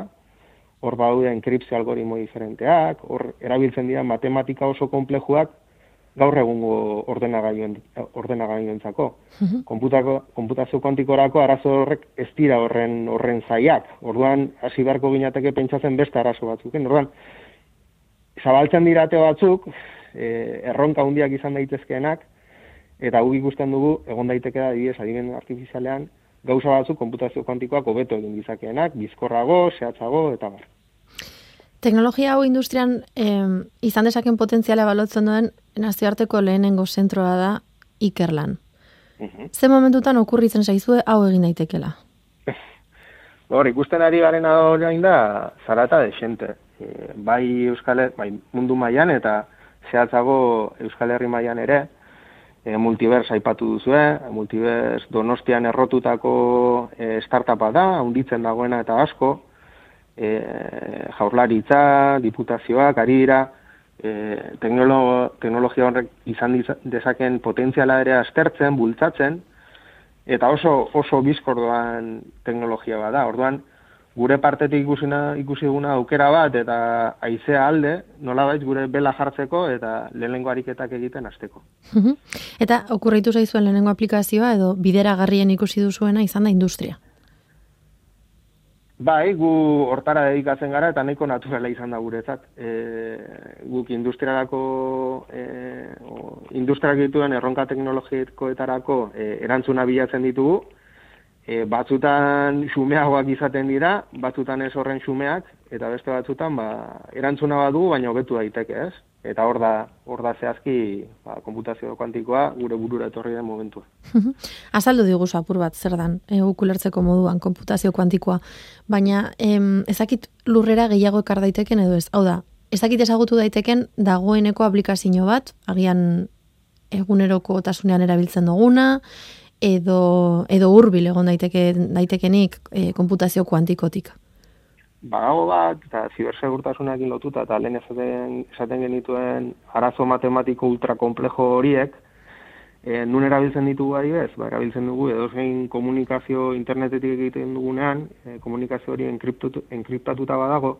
hor baude enkripzio algoritmo diferenteak, hor erabiltzen dira matematika oso komplejuak gaur egungo ordenagailuen ordenagailuentzako. Uh Konputazio kuantikorako arazo horrek ez dira horren horren zaiak. Orduan hasi beharko ginateke pentsatzen beste arazo batzuk. Orduan zabaltzen dirate batzuk, e, erronka handiak izan daitezkeenak eta gu ikusten dugu egon daiteke da adibidez adimen artifizialean gauza batzuk konputazio kuantikoak hobeto egin dizakeenak, bizkorrago, zehatzago eta bar. Teknologia hau industrian eh, izan dezaken potentziala balotzen duen nazioarteko lehenengo zentroa da Ikerlan. Uh Ze momentutan okurritzen zaizue hau egin daitekela? Hor, ikusten ari garen orain da zarata de xente. E, bai Euskal bai mundu mailan eta zehatzago Euskal Herri mailan ere, e, multivers aipatu duzue, multivers donostian errotutako e, startupa da, hunditzen dagoena eta asko, e, jaurlaritza, diputazioak, ari dira, e, teknologia horrek izan dezaken potentziala ere aztertzen, bultzatzen, eta oso oso bizkordoan teknologia bada. Orduan, gure partetik ikusina, ikusi duguna aukera bat eta aizea alde, nola baiz gure bela jartzeko eta lehenengo ariketak egiten hasteko. eta okurritu zaizuen lehenengo aplikazioa edo bidera garrien ikusi duzuena izan da industria? Bai, gu hortara dedikatzen gara eta nahiko naturala izan da guretzat. E, guk industrialako, e, industriak dituen erronka teknologikoetarako e, erantzuna bilatzen ditugu, e, batzutan xumeagoak izaten dira, batzutan ez horren xumeak, eta beste batzutan ba, erantzuna badu, baina hobetu daiteke, ez? Eta hor da, hor da zehazki ba, komputazio kuantikoa gure burura etorri den momentua. Azaldu digu apur bat, zer dan, e, ukulertzeko moduan komputazio kuantikoa, baina em, ezakit lurrera gehiago ekar daiteken edo ez, hau da, ezakit ezagutu daiteken dagoeneko aplikazio bat, agian eguneroko tasunean erabiltzen duguna, edo edo hurbil egon daiteke daitekenik e, konputazio kuantikotik. Badago bat, eta zibersegurtasunakin lotuta, eta lehen esaten, esaten genituen arazo matematiko ultrakomplejo horiek, E, nun erabiltzen ditugu adibez, ba, erabiltzen dugu edozein komunikazio internetetik egiten dugunean, e, komunikazio hori enkriptatuta badago,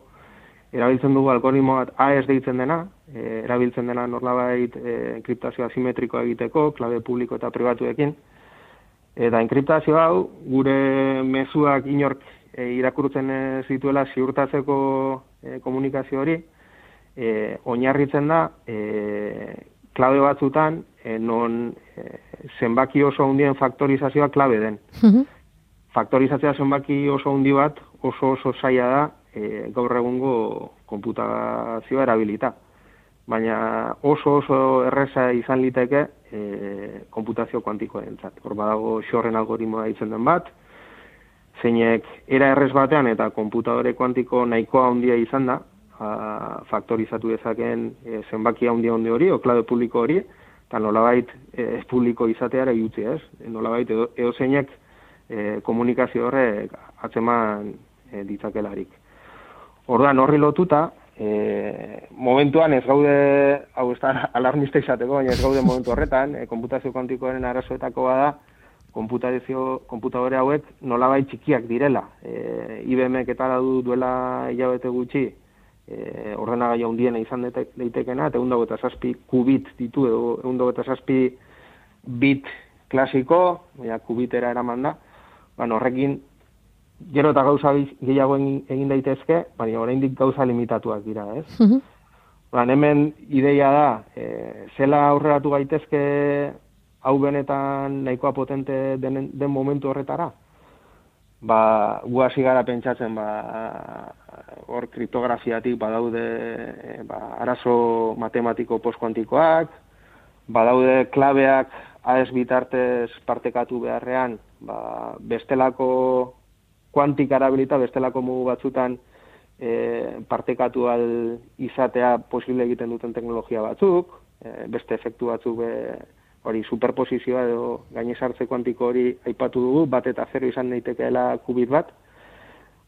erabiltzen dugu algoritmo bat AES deitzen dena, e, erabiltzen dena norlabait e, enkriptazio asimetrikoa egiteko, klabe publiko eta pribatuekin, eta enkriptazio hau gure mezuak inork e, irakurtzen zituela ziurtatzeko e, komunikazio hori, e, oinarritzen da e, klabe batzutan e, non e, zenbaki oso hundien faktorizazioa klabe den. Faktorizazioa zenbaki oso hundi bat oso oso zaila da e, gaur egungo konputazioa erabilita. Baina oso oso erresa izan liteke e, konputazio kuantikoa entzat. Hor badago xorren algoritmoa ditzen den bat, zeinek era errez batean eta konputadore kuantiko nahikoa handia izan da, a, faktorizatu dezaken e, zenbaki handia handi hori, o klabe publiko hori, eta nolabait e, publiko izateara jutzi ez. Nolabait edo, edo zeinek e, komunikazio horrek atzeman e, ditzakelarik. Orduan horri lotuta, e, momentuan ez gaude, hau ez da alarmista izateko, baina ez gaude momentu horretan, e, konputazio kontikoaren arazoetako bada, konputazio, konputadore hauek nolabait txikiak direla. E, IBM eta du duela hilabete gutxi, e, ordenagaia hundiena izan daitekena, eta egun eta zazpi kubit ditu, egun eta zazpi bit klasiko, baina kubitera eraman da, Bueno, horrekin gero eta gauza gehiago egin daitezke, baina oraindik gauza limitatuak dira, ez? Mm hemen ideia da, e, zela aurreratu gaitezke hau benetan nahikoa potente den, den momentu horretara? Ba, gu hasi gara pentsatzen, ba, hor kriptografiatik badaude ba, arazo matematiko postkuantikoak, badaude klabeak AES bitartez partekatu beharrean, ba, bestelako kuantik arabilita bestelako mugu batzutan e, partekatu al izatea posible egiten duten teknologia batzuk, e, beste efektu batzuk be, hori superposizioa edo gainezartze kuantiko hori aipatu dugu, bat eta zero izan daitekeela kubit bat,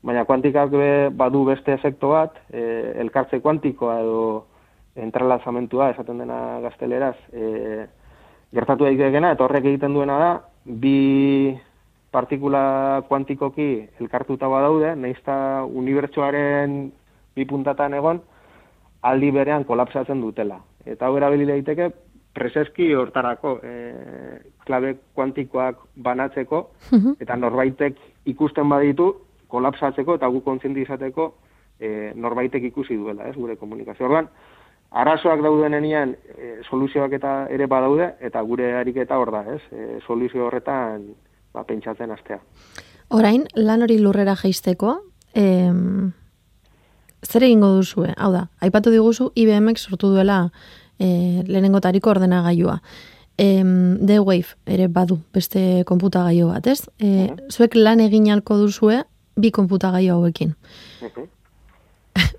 baina kuantikak be, badu beste efektu bat, e, elkartze kuantikoa edo entrelazamentua esaten dena gazteleraz, e, gertatu daitekena, eta horrek egiten duena da, bi partikula kuantikoki elkartuta badaude, naizta unibertsuaren bi puntatan egon, aldi berean kolapsatzen dutela. Eta hau erabili daiteke preseski hortarako e, klabe kuantikoak banatzeko, eta norbaitek ikusten baditu kolapsatzeko eta gu kontzientizateko e, norbaitek ikusi duela, ez, gure komunikazio. Orban, arazoak dauden enian e, soluzioak eta ere badaude, eta gure ariketa hor da, ez, e, soluzio horretan ba, pentsatzen astea. Orain, lan hori lurrera jaisteko, em, zer egingo duzu, hau da, aipatu diguzu IBMek sortu duela e, lehenengo tariko ordenagailua. Em, The Wave ere badu beste konputagailu bat, ez? E, Zuek lan egin alko duzue bi konputagailu hauekin.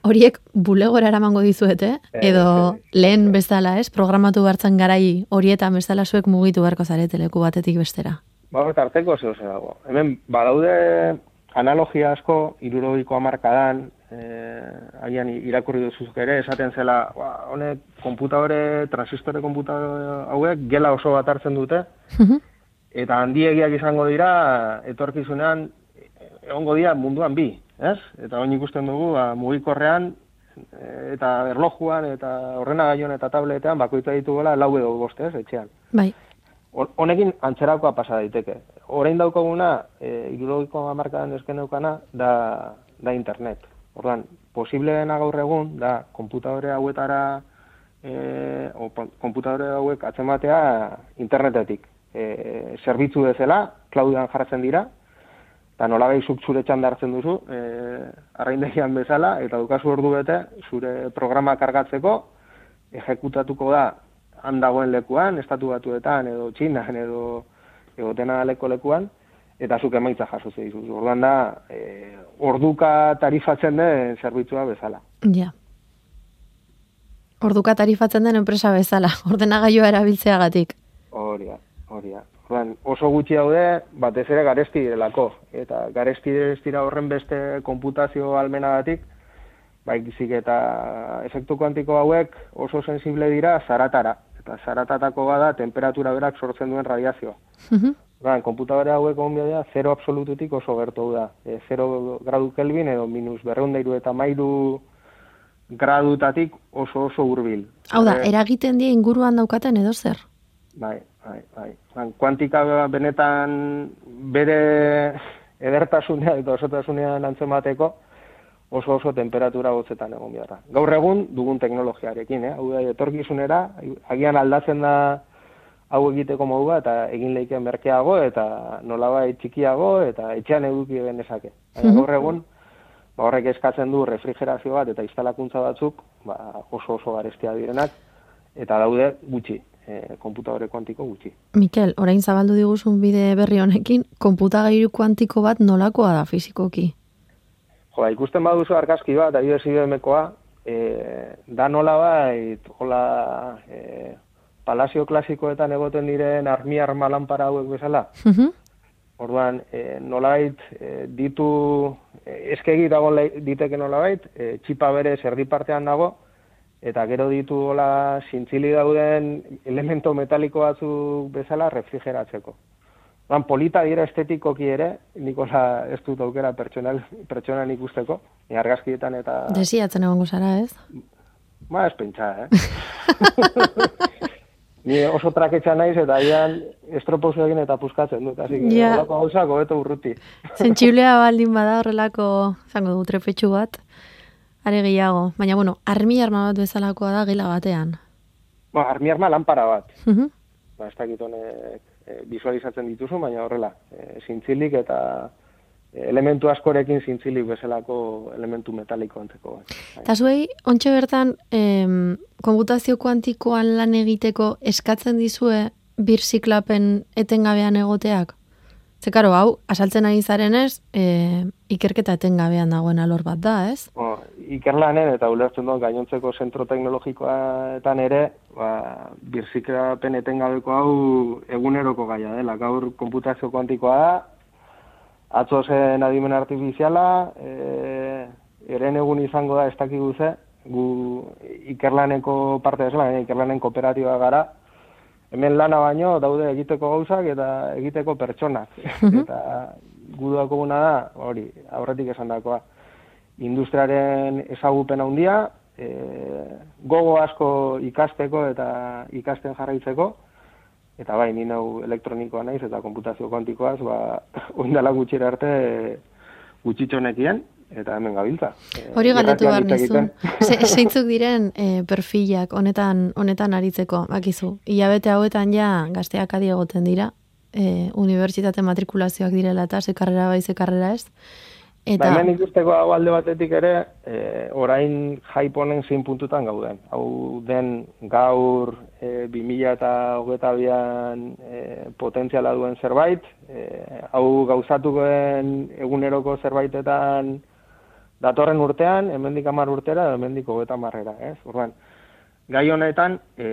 Horiek bulegora eramango dizuete, edo lehen bezala, ez? Programatu hartzen garai horietan bezala zuek mugitu beharko zarete leku batetik bestera. Ba, arteko zeu dago. Hemen, badaude analogia asko, irurogiko amarkadan, eh, haian irakurri duzuzuk ere, esaten zela, ba, honek, konputadore, transistore konputadore hauek, gela oso bat hartzen dute, eta handiegiak izango dira, etorkizunean, egongo dira munduan bi, ez? Eta hori ikusten dugu, ba, mugikorrean, eh, eta erlojuan, eta horrena eta tabletean, bakoitza dituela, lau edo boste, ez, etxean. Bai honekin antzerakoa pasa daiteke. Orain daukaguna, e, irurogiko amarkadan esken daukana, da, da internet. Orduan, posible dena gaur egun, da, konputadore hauetara, e, o, konputadore hauek atzematea internetetik. E, zerbitzu bezala, klaudian jartzen dira, eta nola behi zure txandartzen duzu, e, arraindegian bezala, eta dukazu ordu bete, zure programa kargatzeko, ejekutatuko da han dagoen lekuan, estatu batuetan, edo txinan, edo egotena leko lekuan, eta zuk emaitza jaso zeizu. Orduan da, e, orduka tarifatzen den zerbitzua bezala. Ja. Orduka tarifatzen den enpresa bezala, ordenagailua erabiltzeagatik. Horia, horia. Orduan, oso gutxi daude, batez ere garesti direlako. Eta garesti dira horren beste konputazio almenagatik, baizik eta efektu kuantiko hauek oso sensible dira zaratara eta zaratatako bada temperatura berak sortzen duen radiazioa. Mhm. Ba, konputadore hauek egon dira, zero absolututik oso gertu da. E, zero gradu kelvin edo minus berreundairu eta mairu gradutatik oso oso hurbil. Hau da, E, eragiten die inguruan daukaten edo zer? Bai, bai, bai. Ba, kuantika benetan bere edertasunea eta osotasunean antzemateko oso oso temperatura gotzetan egon behar Gaur egun dugun teknologiarekin, eh? hau da, etorkizunera, agian aldatzen da hau egiteko modua eta egin leiken merkeago eta nolabait txikiago eta etxean eduki genezake. Baina Mhm. gaur egun ba, horrek eskatzen du refrigerazio bat eta instalakuntza batzuk ba, oso oso garestia direnak eta daude gutxi, e, konputadore kuantiko gutxi. Mikel, orain zabaldu diguzun bide berri honekin, konputagailu kuantiko bat nolakoa da fizikoki? Jo, ba, ikusten baduzu argazki bat, adibidez IBM-koa, e, da nola bait, hola, e, palazio klasikoetan egoten diren armi arma lanpara hauek bezala. Mhm. Orduan, e, nolabait e, ditu, e, eskegi dago diteke nolabait, e, txipa bere erdi partean dago, eta gero ditu hola zintzili dauden elemento metaliko batzuk bezala refrigeratzeko. Orduan, polita dira estetikoki ere, nikola ez dut aukera pertsonal, pertsonan ikusteko, e, argazkietan eta... Desiatzen egongo zara, ez? Ba, ez pentsa, eh? Ni oso traketxa naiz eta ian estropozu egin eta puskatzen dut, que Ja. holako gauzak hobeto urruti. Zentsiblea baldin bada horrelako, zango du, trepetxu bat, are gehiago. Baina, bueno, armi arma bat bezalakoa da gela batean. Ba, armi arma lanpara bat. Mhm. Ba, ez dakit honek e, visualizatzen dituzu, baina horrela, e, zintzilik eta e, elementu askorekin zintzilik bezalako elementu metaliko antzeko bat. Bai. Eta zuei, ontxe bertan, em, konputazio kuantikoan lan egiteko eskatzen dizue birziklapen etengabean egoteak? Ze, karo, hau, asaltzen ari zarenez, e, ikerketa etengabean dagoen alor bat da, ez? Bo, ikerlanen eta ulertzen dut gainontzeko zentro teknologikoetan ere, ba, birziklapen etengabeko hau eguneroko gaia dela. Gaur konputazio kuantikoa da, atzo zen adimen artifiziala, e, eren egun izango da ez dakigu ze, gu ikerlaneko parte desela, ikerlanen kooperatiba gara, hemen lana baino daude egiteko gauzak eta egiteko pertsonak. eta gu daukaguna da, hori, aurretik esan dakoa, industriaren ezagupen handia, e, gogo asko ikasteko eta ikasten jarraitzeko, eta bai, ni nau elektronikoa naiz eta konputazio kuantikoaz, ba, oindala gutxira arte e, gutxitxonekien, eta hemen gabiltza. E, Hori galdetu behar nizun. Ze- Zeintzuk diren e, perfilak honetan honetan aritzeko, bakizu. Hilabete hauetan ja gazteak adi egoten dira, e, unibertsitate matrikulazioak direla eta zekarrera bai zekarrera ez. Eta, Ba, hemen ikusteko hau alde batetik ere, e, orain honen zein puntutan gauden. Hau den gaur e, 2000 eta hogeta bian e, potentziala duen zerbait, e, hau gauzatukoen eguneroko zerbaitetan datorren urtean, hemendik hamar urtera, hemendik hogeta marrera, ez? Orduan, gai honetan, e,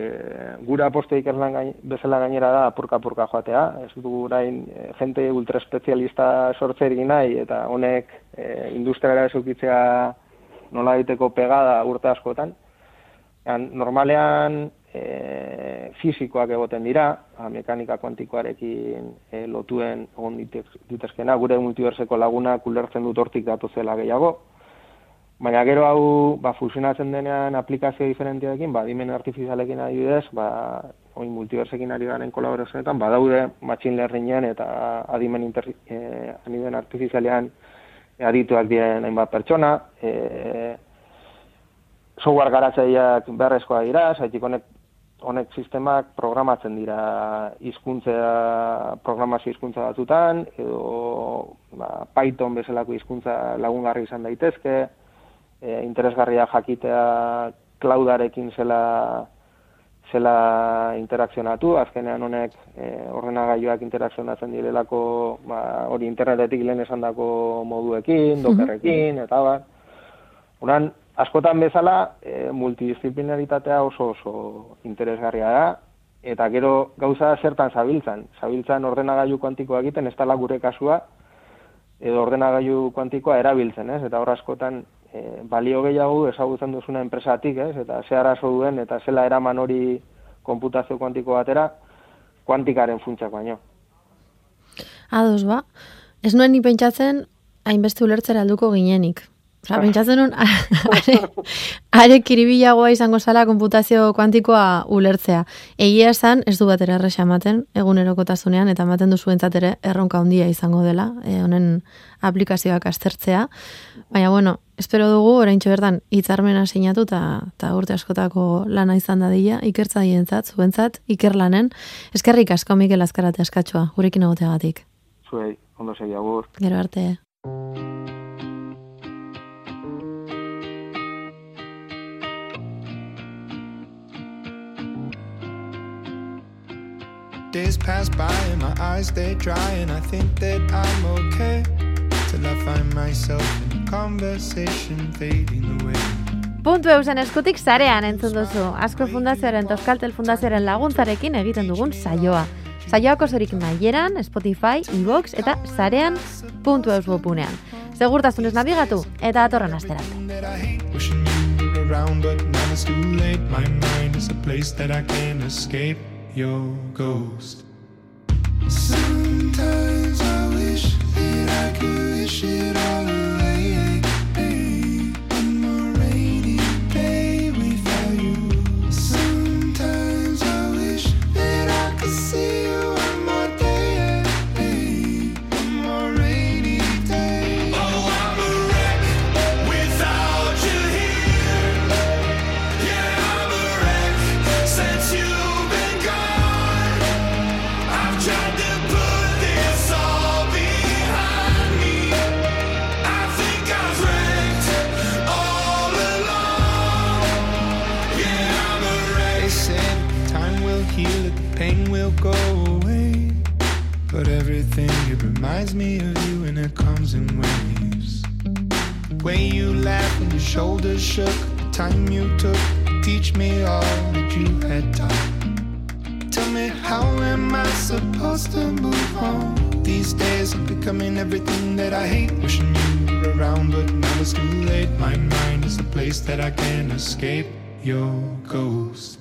gura aposto ikerlan gain, bezala gainera da apurka-apurka joatea, ez dugu orain e, jente ultraespezialista sortzerik nahi, eta honek e, industriara ezukitzea nola egiteko pegada urte askotan. Ean, normalean e, fizikoak egoten dira, ba, mekanika kuantikoarekin e, lotuen egon ditez- ditezkena, gure multiverseko lagunak ulertzen dut hortik datozela gehiago, Baina gero hau ba, fusionatzen denean aplikazio diferenteekin, ba, dimen artifizialekin adibidez, ba, oin multiversekin ari garen kolaborazioetan, badaude machine learningen eta adimen, inter, eh, adimen artifizialean adituak diren hainbat pertsona, eh, software garatzaileak beharrezkoa dira, zaitik honek honek sistemak programatzen dira hizkuntza programazio hizkuntza batzutan edo ba, Python bezalako hizkuntza lagungarri izan daitezke, e, interesgarria jakitea cloudarekin zela zela interakzionatu, azkenean honek e, ordenagailuak interakzionatzen direlako ba, hori internetetik lehen esandako moduekin, dokerrekin, eta bar. Uran, askotan bezala, e, multidisciplinaritatea oso oso interesgarria da, eta gero gauza zertan zabiltzan. Zabiltzan ordenagailu kuantikoa egiten, ez gure kasua, edo ordenagailu kuantikoa erabiltzen, ez? Eta hor askotan e, balio gehiago ezagutzen duzuna enpresatik, ez? Eta ze arazo duen eta zela eraman hori konputazio kuantiko batera, kuantikaren funtsak baino. Ados ba, ez nuen ni pentsatzen hainbeste ulertzera alduko ginenik. Osa, pentsatzen nun, are, are kiribilagoa izango zala konputazio kuantikoa ulertzea. Egia esan, ez du batera erresa ematen, egunerokotasunean, eta ematen duzu ere erronka handia izango dela, e, honen aplikazioak aztertzea. Baina, bueno, espero dugu, orain bertan hitzarmena sinatu eta urte askotako lana izan da dira, ikertza dientzat, zuentzat, ikerlanen. Eskerrik asko, Mikel Azkarate askatsua, gurekin egoteagatik. Zuei, ondo segi agur. Gero arte. Days pass by and my eyes they dry and I think that I'm okay till I find myself in conversation fading away. Puntu eusen eskutik zarean entzun duzu. Asko fundazioaren Toskaltel fundazioaren laguntzarekin egiten dugun saioa. Saioako zorik nahieran, Spotify, Evox eta zarean puntu eus bopunean. Segurtasunez nabigatu eta atorren asterate. I wish it all away. It reminds me of you and it comes in waves. Way you laughed when your shoulders shook, the time you took to teach me all that you had taught. Tell me, how am I supposed to move on? These days I'm becoming everything that I hate. Wishing you were around, but now it's too late. My mind is a place that I can't escape. Your ghost.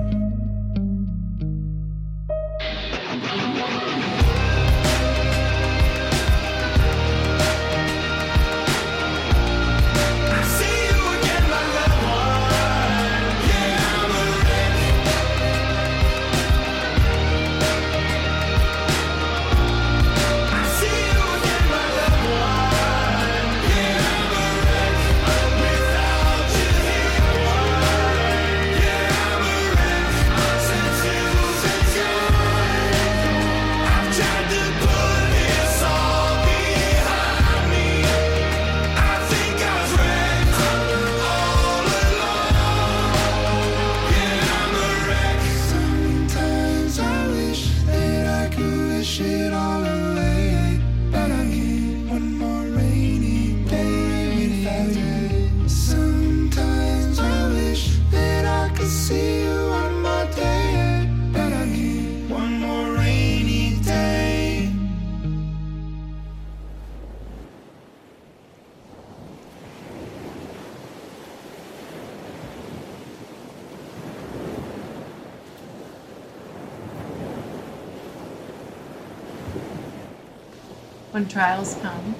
When trials come,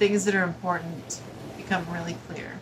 things that are important become really clear.